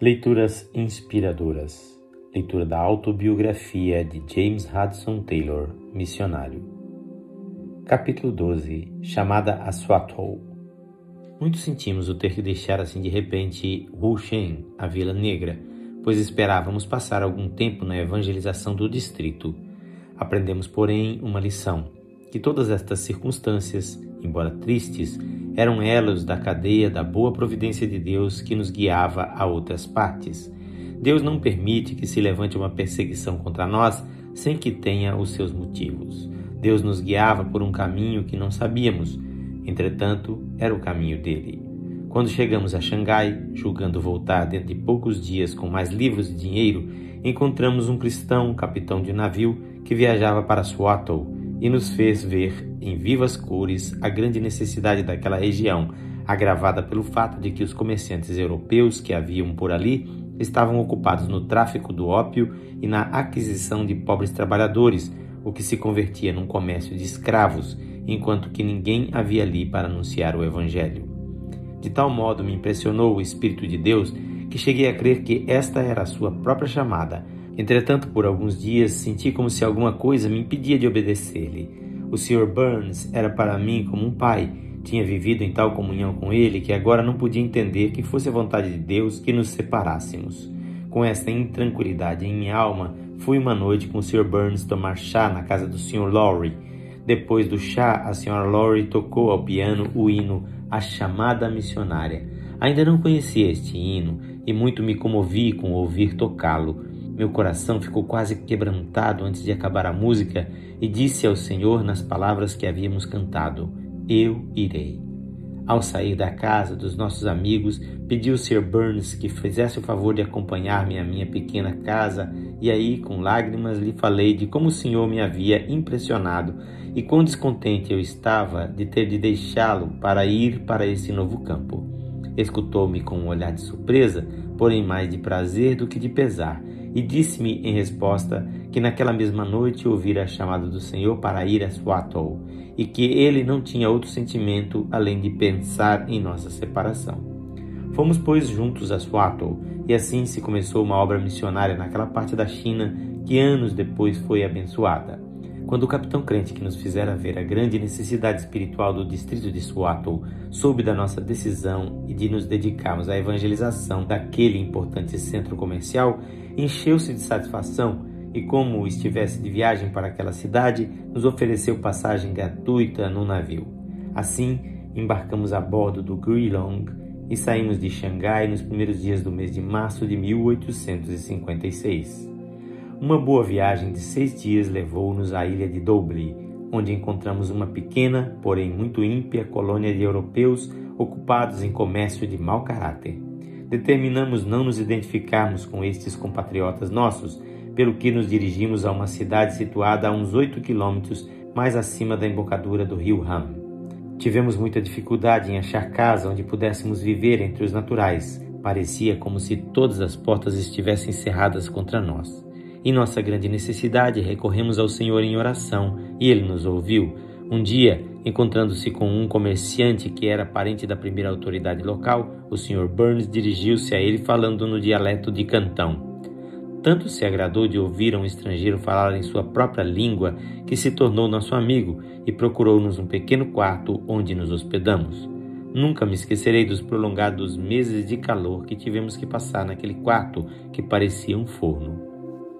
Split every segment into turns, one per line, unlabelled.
Leituras inspiradoras. Leitura da autobiografia de James Hudson Taylor, missionário. Capítulo 12. Chamada a Swatow. Muito sentimos o ter que deixar assim de repente Wushen, a Vila Negra, pois esperávamos passar algum tempo na evangelização do distrito. Aprendemos, porém, uma lição: que todas estas circunstâncias, embora tristes, eram elos da cadeia da boa providência de Deus que nos guiava a outras partes. Deus não permite que se levante uma perseguição contra nós sem que tenha os seus motivos. Deus nos guiava por um caminho que não sabíamos, entretanto, era o caminho dele. Quando chegamos a Xangai, julgando voltar dentro de poucos dias com mais livros e dinheiro, encontramos um cristão, capitão de navio, que viajava para Swatow e nos fez ver em vivas cores a grande necessidade daquela região, agravada pelo fato de que os comerciantes europeus que haviam por ali estavam ocupados no tráfico do ópio e na aquisição de pobres trabalhadores, o que se convertia num comércio de escravos, enquanto que ninguém havia ali para anunciar o Evangelho. De tal modo me impressionou o Espírito de Deus que cheguei a crer que esta era a sua própria chamada Entretanto, por alguns dias senti como se alguma coisa me impedia de obedecer-lhe. O Sr. Burns era para mim como um pai. Tinha vivido em tal comunhão com ele que agora não podia entender que fosse a vontade de Deus que nos separássemos. Com esta intranquilidade em minha alma, fui uma noite com o Sr. Burns tomar chá na casa do Sr. Lowry. Depois do chá, a Sra. Lowry tocou ao piano o hino A Chamada Missionária. Ainda não conhecia este hino e muito me comovi com ouvir tocá-lo. Meu coração ficou quase quebrantado antes de acabar a música e disse ao Senhor nas palavras que havíamos cantado: Eu irei. Ao sair da casa dos nossos amigos, pedi ao Sr. Burns que fizesse o favor de acompanhar-me à minha pequena casa, e aí, com lágrimas, lhe falei de como o Senhor me havia impressionado e quão descontente eu estava de ter de deixá-lo para ir para esse novo campo. Escutou-me com um olhar de surpresa, porém mais de prazer do que de pesar, e disse-me em resposta que naquela mesma noite ouvira a chamada do Senhor para ir a Swatow e que ele não tinha outro sentimento além de pensar em nossa separação. Fomos, pois, juntos a Swatow e assim se começou uma obra missionária naquela parte da China que anos depois foi abençoada. Quando o capitão crente que nos fizera ver a grande necessidade espiritual do distrito de Swatow soube da nossa decisão e de nos dedicarmos à evangelização daquele importante centro comercial, encheu-se de satisfação e, como estivesse de viagem para aquela cidade, nos ofereceu passagem gratuita no navio. Assim, embarcamos a bordo do Guilong e saímos de Xangai nos primeiros dias do mês de março de 1856. Uma boa viagem de seis dias levou-nos à ilha de Doubli, onde encontramos uma pequena, porém muito ímpia colônia de europeus ocupados em comércio de mau caráter determinamos não nos identificarmos com estes compatriotas nossos, pelo que nos dirigimos a uma cidade situada a uns oito quilômetros mais acima da embocadura do rio Ham. Tivemos muita dificuldade em achar casa onde pudéssemos viver entre os naturais. Parecia como se todas as portas estivessem cerradas contra nós. Em nossa grande necessidade, recorremos ao Senhor em oração e Ele nos ouviu. Um dia, Encontrando-se com um comerciante que era parente da primeira autoridade local, o Sr. Burns dirigiu-se a ele falando no dialeto de Cantão. Tanto se agradou de ouvir um estrangeiro falar em sua própria língua que se tornou nosso amigo e procurou-nos um pequeno quarto onde nos hospedamos. Nunca me esquecerei dos prolongados meses de calor que tivemos que passar naquele quarto que parecia um forno.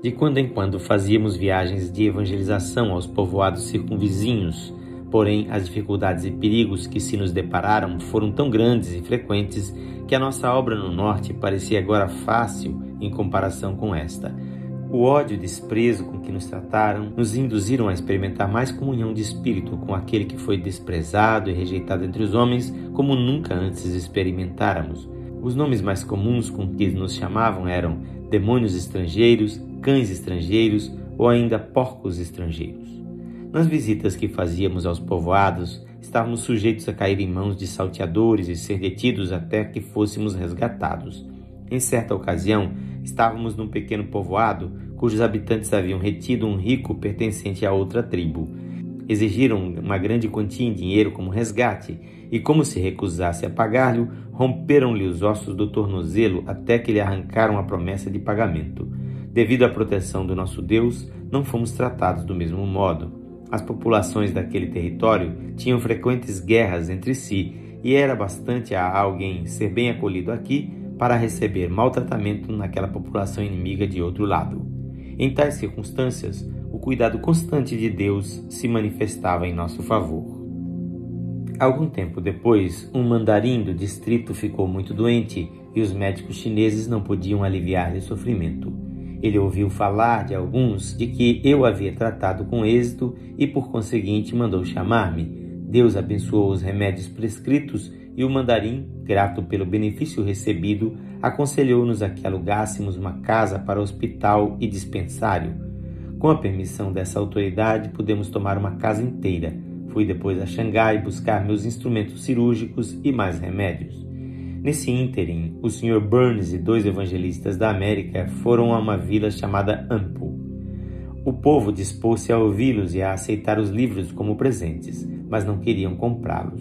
De quando em quando fazíamos viagens de evangelização aos povoados circunvizinhos Porém, as dificuldades e perigos que se nos depararam foram tão grandes e frequentes que a nossa obra no norte parecia agora fácil em comparação com esta. O ódio e desprezo com que nos trataram nos induziram a experimentar mais comunhão de espírito com aquele que foi desprezado e rejeitado entre os homens como nunca antes experimentáramos. Os nomes mais comuns com que nos chamavam eram demônios estrangeiros, cães estrangeiros ou ainda porcos estrangeiros. Nas visitas que fazíamos aos povoados, estávamos sujeitos a cair em mãos de salteadores e ser detidos até que fôssemos resgatados. Em certa ocasião, estávamos num pequeno povoado cujos habitantes haviam retido um rico pertencente a outra tribo. Exigiram uma grande quantia em dinheiro como resgate e, como se recusasse a pagar-lhe, romperam-lhe os ossos do tornozelo até que lhe arrancaram a promessa de pagamento. Devido à proteção do nosso Deus, não fomos tratados do mesmo modo. As populações daquele território tinham frequentes guerras entre si e era bastante a alguém ser bem acolhido aqui para receber maltratamento naquela população inimiga de outro lado. Em tais circunstâncias, o cuidado constante de Deus se manifestava em nosso favor. Algum tempo depois, um mandarim do distrito ficou muito doente e os médicos chineses não podiam aliviar-lhe o sofrimento. Ele ouviu falar de alguns de que eu havia tratado com êxito e, por conseguinte, mandou chamar-me. Deus abençoou os remédios prescritos e o mandarim, grato pelo benefício recebido, aconselhou-nos a que alugássemos uma casa para hospital e dispensário. Com a permissão dessa autoridade, pudemos tomar uma casa inteira Fui depois a Xangai buscar meus instrumentos cirúrgicos e mais remédios. Nesse ínterim, o Sr. Burns e dois evangelistas da América foram a uma vila chamada Ampo. O povo dispôs-se a ouvi-los e a aceitar os livros como presentes, mas não queriam comprá-los.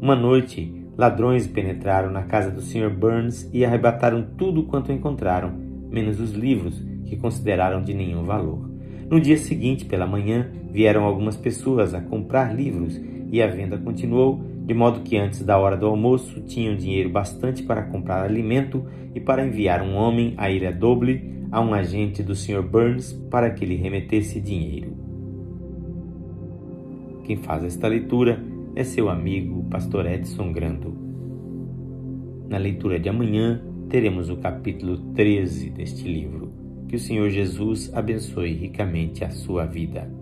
Uma noite, ladrões penetraram na casa do Sr. Burns e arrebataram tudo quanto encontraram, menos os livros, que consideraram de nenhum valor. No dia seguinte, pela manhã, vieram algumas pessoas a comprar livros e a venda continuou, de modo que antes da hora do almoço tinham dinheiro bastante para comprar alimento e para enviar um homem a ir a Doble a um agente do Sr. Burns para que lhe remetesse dinheiro. Quem faz esta leitura é seu amigo Pastor Edson Grando. Na leitura de amanhã teremos o capítulo 13 deste livro. Que o Senhor Jesus abençoe ricamente a sua vida.